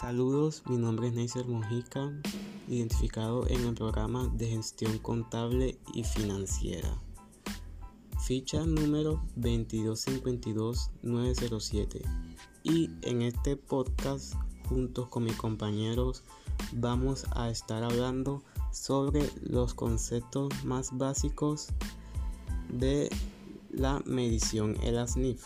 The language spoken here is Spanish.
Saludos, mi nombre es Neisser Mojica, identificado en el programa de gestión contable y financiera. Ficha número 2252907. Y en este podcast, juntos con mis compañeros, vamos a estar hablando sobre los conceptos más básicos de la medición ELASNIF.